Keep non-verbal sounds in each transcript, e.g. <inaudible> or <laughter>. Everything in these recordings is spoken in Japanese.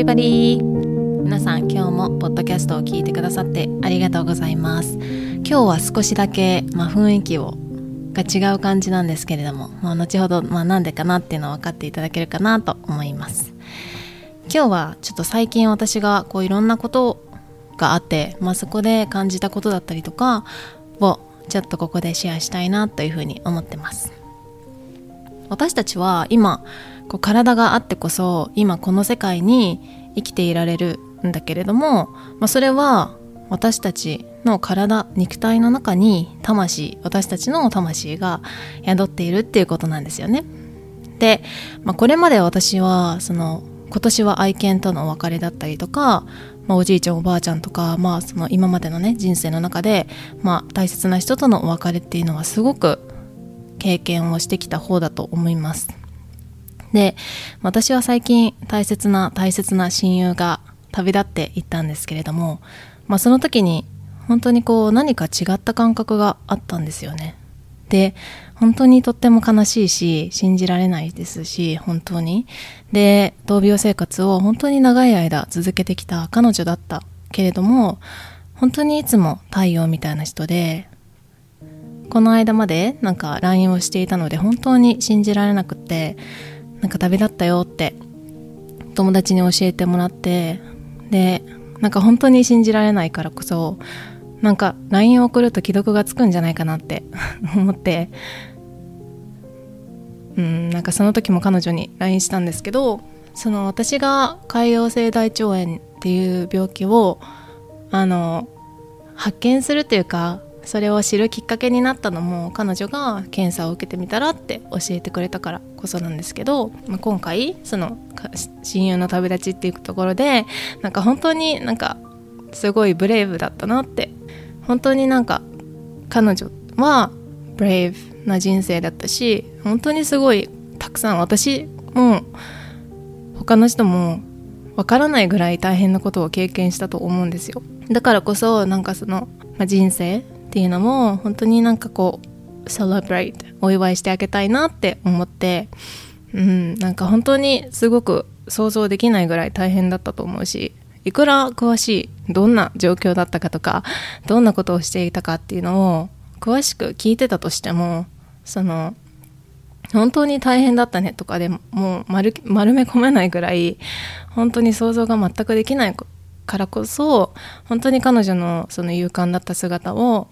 リバディ皆さん今日もポッドキャストを聞いてくださってありがとうございます。今日は少しだけ、まあ、雰囲気をが違う感じなんですけれども、まあ、後ほど、まあ、なんでかなっていうのは分かっていただけるかなと思います。今日はちょっと最近私がこういろんなことがあって、まあ、そこで感じたことだったりとかをちょっとここでシェアしたいなというふうに思ってます。私たちは今こう体があってこそ今この世界に生きていられるんだけれども、まあ、それは私たちの体肉体の中に魂私たちの魂が宿っているっていうことなんですよね。で、まあ、これまで私はその今年は愛犬とのお別れだったりとか、まあ、おじいちゃんおばあちゃんとか、まあ、その今までのね人生の中で、まあ、大切な人とのお別れっていうのはすごく経験をしてきた方だと思います。で私は最近大切な大切な親友が旅立っていったんですけれども、まあ、その時に本当にこう何か違った感覚があったんですよね。で本当にとっても悲しいし信じられないですし本当にで闘病生活を本当に長い間続けてきた彼女だったけれども本当にいつも太陽みたいな人でこの間までなんか LINE をしていたので本当に信じられなくってなんか旅立ったよって友達に教えてもらってでなんか本当に信じられないからこそなんか LINE を送ると既読がつくんじゃないかなって <laughs> 思ってうんなんかその時も彼女に LINE したんですけどその私が潰瘍性大腸炎っていう病気をあの発見するというかそれを知るきっかけになったのも彼女が検査を受けてみたらって教えてくれたからこそなんですけど、まあ、今回その親友の旅立ちっていうところでなんか本当になんかすごいブレイブだったなって本当になんか彼女はブレイブな人生だったし本当にすごいたくさん私も他の人もわからないぐらい大変なことを経験したと思うんですよ。だからこそなんかその、まあ、人生っていうのも本当になんかこうセレブレイトお祝いしてあげたいなって思ってうんなんか本当にすごく想像できないぐらい大変だったと思うしいくら詳しいどんな状況だったかとかどんなことをしていたかっていうのを詳しく聞いてたとしてもその本当に大変だったねとかでもう丸丸め込めないぐらい本当に想像が全くできないからこそ本当に彼女のその勇敢だった姿を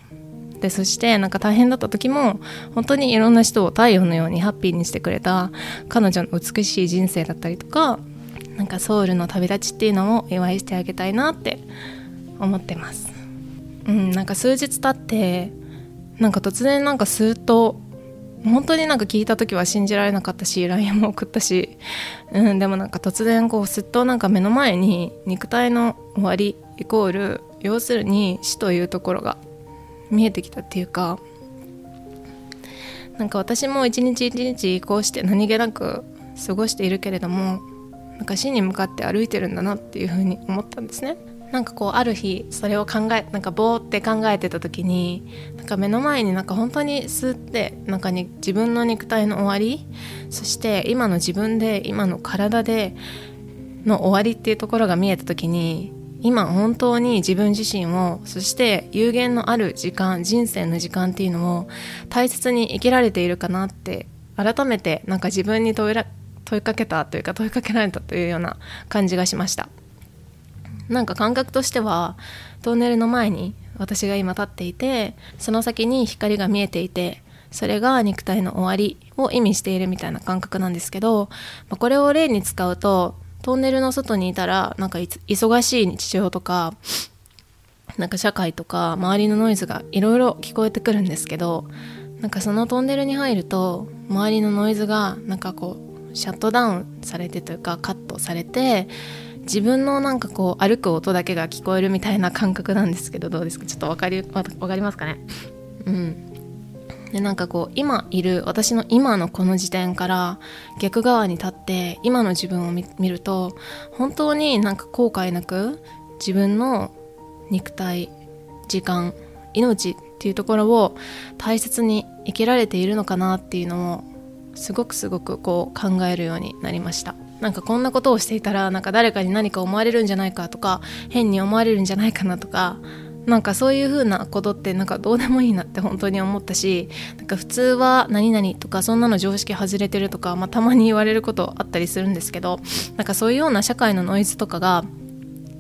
でそしてなんか大変だった時も本当にいろんな人を太陽のようにハッピーにしてくれた彼女の美しい人生だったりとかなんかソウルの旅立ちっていうのを祝いしてあげたいなって思ってます。うんなんか数日経ってなんか突然なんかスーッと本当になんか聞いた時は信じられなかったし LINE も送ったし、うん、でもなんか突然こうすっとなんか目の前に肉体の終わりイコール要するに死というところが見えてきたっていうかなんか私も一日一日こうして何気なく過ごしているけれどもなんか死に向かって歩いてるんだなっていうふうに思ったんですね。なんかこうある日それを考えなんかぼーって考えてた時になんか目の前になんか本当にスってなんかに自分の肉体の終わりそして今の自分で今の体での終わりっていうところが見えた時に今本当に自分自身をそして有限のある時間人生の時間っていうのを大切に生きられているかなって改めてなんか自分に問いかけたというか問いかけられたというような感じがしました。なんか感覚としてはトンネルの前に私が今立っていてその先に光が見えていてそれが肉体の終わりを意味しているみたいな感覚なんですけど、まあ、これを例に使うとトンネルの外にいたらなんか忙しい日常とかなんか社会とか周りのノイズがいろいろ聞こえてくるんですけどなんかそのトンネルに入ると周りのノイズがなんかこうシャットダウンされてというかカットされて自分のなんかこう歩く音だけが聞こえるみたいな感覚なんですけどどうですか？ちょっと分かり分かりますかね？うん。でなんかこう今いる私の今のこの時点から逆側に立って今の自分を見ると本当になんか後悔なく自分の肉体時間命っていうところを大切に生きられているのかなっていうのをすごくすごくこう考えるようになりました。なんかこんなことをしていたらなんか誰かに何か思われるんじゃないかとか変に思われるんじゃないかなとかなんかそういう風なことってなんかどうでもいいなって <laughs> 本当に思ったしなんか普通は何々とかそんなの常識外れてるとか、まあ、たまに言われることあったりするんですけどなんかそういうような社会のノイズとかが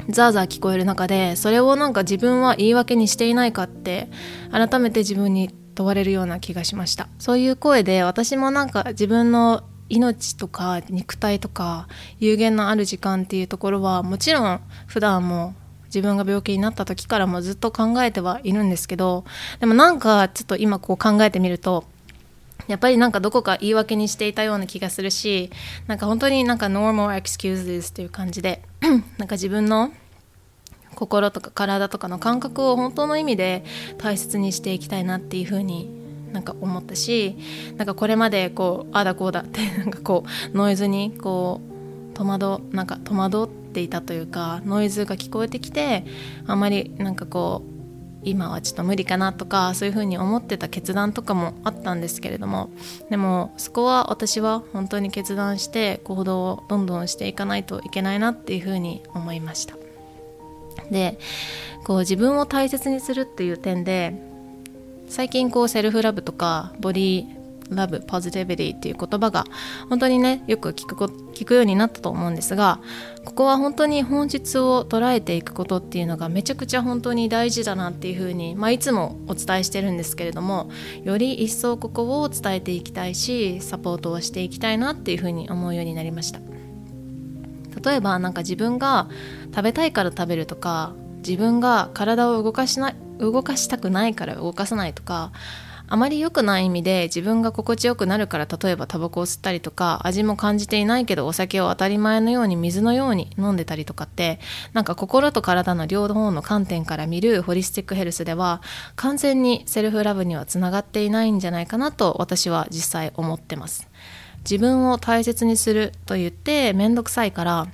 ザーザー聞こえる中でそれをなんか自分は言い訳にしていないかって改めて自分に問われるような気がしました。そういう声で私もなんか自分の命とか肉体とか有限のある時間っていうところはもちろん普段も自分が病気になった時からもずっと考えてはいるんですけどでもなんかちょっと今こう考えてみるとやっぱりなんかどこか言い訳にしていたような気がするしなんか本当になんか normal excuses っていう感じで <clears throat> なんか自分の心とか体とかの感覚を本当の意味で大切にしていきたいなっていうふうになんか思ったしなんかこれまでこうあだこうだって <laughs> なんかこうノイズにこう戸惑なんか戸惑っていたというかノイズが聞こえてきてあんまりなんかこう今はちょっと無理かなとかそういうふうに思ってた決断とかもあったんですけれどもでもそこは私は本当に決断して行動をどんどんしていかないといけないなっていうふうに思いました。でこう自分を大切にするっていう点で最近こうセルフラブとかボディラブ、ポジティビティっていう言葉が本当にね、よく聞く聞くようになったと思うんですが、ここは本当に本質を捉えていくことっていうのがめちゃくちゃ本当に大事だなっていうふうに、まあ、いつもお伝えしてるんですけれども、より一層ここを伝えていきたいし、サポートをしていきたいなっていうふうに思うようになりました。例えばなんか自分が食べたいから食べるとか自分が体を動かしな動かしたくないから動かさないとかあまり良くない意味で自分が心地よくなるから例えばタバコを吸ったりとか味も感じていないけどお酒を当たり前のように水のように飲んでたりとかってなんか心と体の両方の観点から見るホリスティックヘルスでは完全にセルフラブにはつながっていないんじゃないかなと私は実際思ってます。自分を大切にすると言って面倒くさいから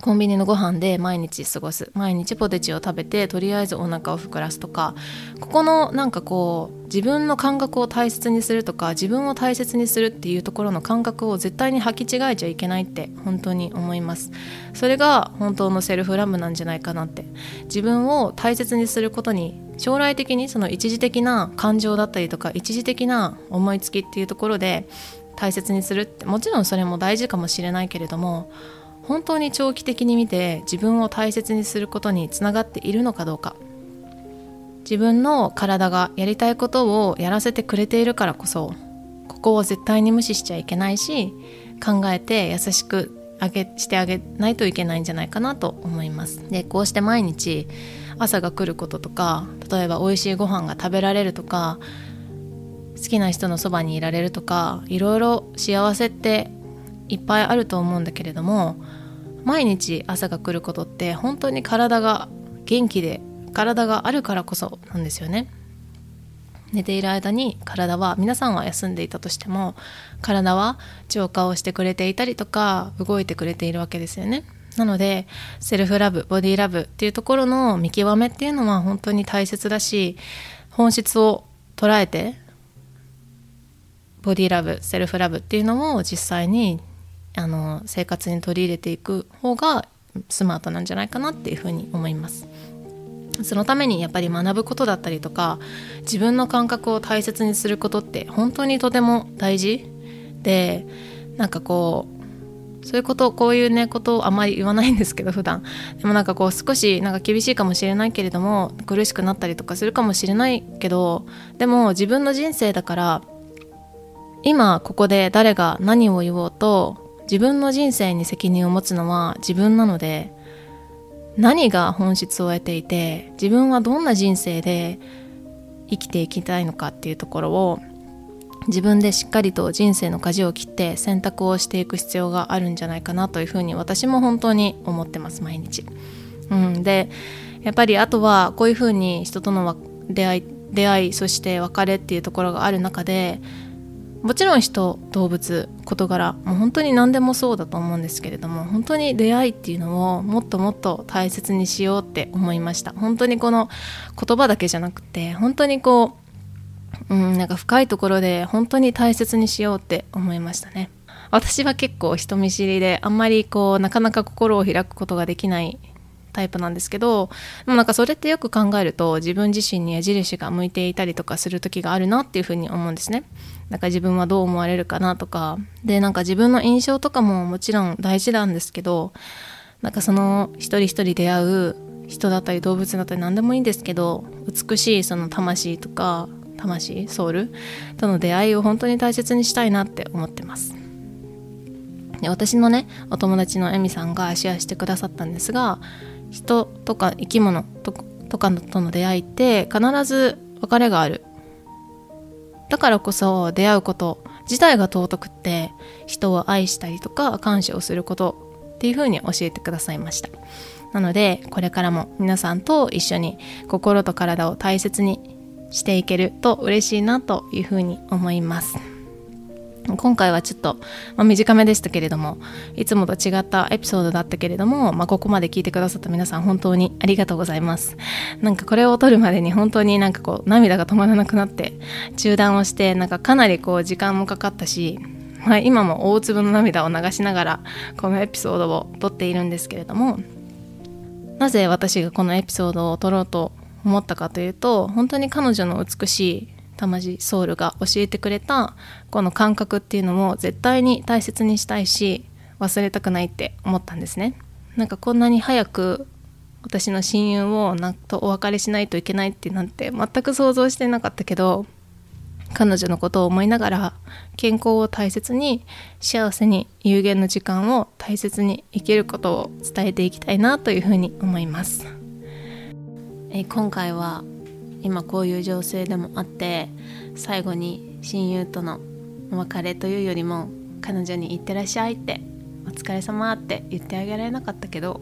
コンビニのご飯で毎日過ごす。毎日ポテチを食べてとりあえずお腹を膨らすとかここのなんかこう自分の感覚を大切にするとか自分を大切にするっていうところの感覚を絶対に履き違えちゃいけないって本当に思います。それが本当のセルフラムなんじゃないかなって。自分を大切にすることに将来的にその一時的な感情だったりとか一時的な思いつきっていうところで大切にするってもちろんそれも大事かもしれないけれども本当に長期的に見て自分を大切にすることにつながっているのかどうか。自分の体がやりたいことをやらせてくれているからこそここを絶対に無視しちゃいけないし考えて優しくあげしてあげないといけないんじゃないかなと思います。でこうして毎日朝が来ることとか例えば美味しいご飯が食べられるとか好きな人のそばにいられるとかいろいろ幸せっていっぱいあると思うんだけれども毎日朝が来ることって本当に体が元気で体があるからこそなんですよね。寝ている間に体は皆さんは休んでいたとしても体は浄化をしてくれていたりとか動いてくれているわけですよね。なのでセルフラブボディラブっていうところの見極めっていうのは本当に大切だし本質を捉えてボディラブセルフラブっていうのを実際にあの生活に取り入れていく方がスマートなんじゃないかなっていうふうに思います。そのためにやっぱり学ぶことだったりとか自分の感覚を大切にすることって本当にとても大事でなんかこうそういうことをこういうねことをあまり言わないんですけど普段でもなんかこう少しなんか厳しいかもしれないけれども苦しくなったりとかするかもしれないけどでも自分の人生だから今ここで誰が何を言おうと自分の人生に責任を持つのは自分なので何が本質を得ていて自分はどんな人生で生きていきたいのかっていうところを自分でしっかりと人生の舵を切って選択をしていく必要があるんじゃないかなというふうに私も本当に思ってます毎日。うん、でやっぱりあとはこういうふうに人との出会い出会いそして別れっていうところがある中でもちろん人動物事柄もう本当に何でもそうだと思うんですけれども本当に出会いっていうのをもっともっと大切にしようって思いました。本当にこの言葉だけじゃなくて本当にこう、うん、なんか深いところで本当に大切にしようって思いましたね。私は結構人見知りであんまりこうなかなか心を開くことができないタイプなんですけどでもなんかそれってよく考えると自分自身に矢印が向いていたりとかする時があるなっていうふうに思うんですね。なんか自分はどう思われるかなとかでなんか自分の印象とかももちろん大事なんですけどなんかその一人一人出会う人だったり動物だったり何でもいいんですけど美しいその魂とか魂ソウルとの出会いを本当に大切にしたいなって思ってますで私のねお友達のエミさんがシェアしてくださったんですが人とか生き物ととかとの出会いって必ず別れがある。だからこそ出会うこと自体が尊くって人を愛したりとか感謝をすることっていうふうに教えてくださいました。なのでこれからも皆さんと一緒に心と体を大切にしていけると嬉しいなというふうに思います。今回はちょっと、まあ、短めでしたけれどもいつもと違ったエピソードだったけれども、まあ、ここまで聞いてくださった皆さん本当にありがとうございます。なんかこれを撮るまでに本当になんかこう涙が止まらなくなって中断をしてなんかかなりこう時間もかかったし、まあ、今も大粒の涙を流しながらこのエピソードを撮っているんですけれどもなぜ私がこのエピソードを撮ろうと思ったかというと本当に彼女の美しい魂ソウルが教えてくれたこの感覚っていうのも絶対に大切にしたいし忘れたくないって思ったんですねなんかこんなに早く私の親友をなとお別れしないといけないってなんて全く想像してなかったけど彼女のことを思いながら健康を大切に幸せに有限の時間を大切に生きることを伝えていきたいなというふうに思います。え今回は今こういう情勢でもあって最後に親友とのお別れというよりも彼女に「行ってらっしゃい」って「お疲れ様って言ってあげられなかったけど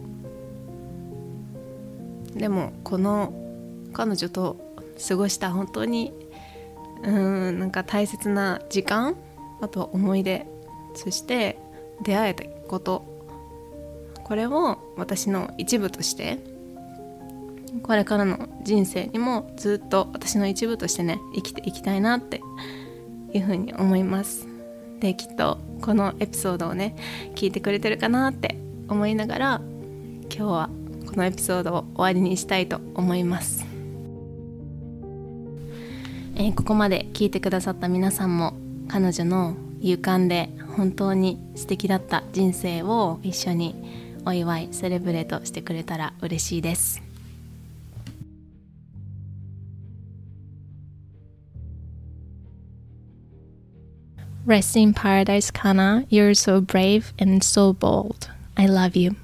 でもこの彼女と過ごした本当にうんなんか大切な時間あとは思い出そして出会えたことこれを私の一部としてこれからの人生にもずっと私の一部としてね生きていきたいなっていうふうに思います。できっとこのエピソードをね聞いてくれてるかなって思いながら今日はこのエピソードを終わりにしたいと思います、えー、ここまで聞いてくださった皆さんも彼女の勇敢で本当に素敵だった人生を一緒にお祝いセレブレートしてくれたら嬉しいです。Rest in paradise, Kana. You're so brave and so bold. I love you.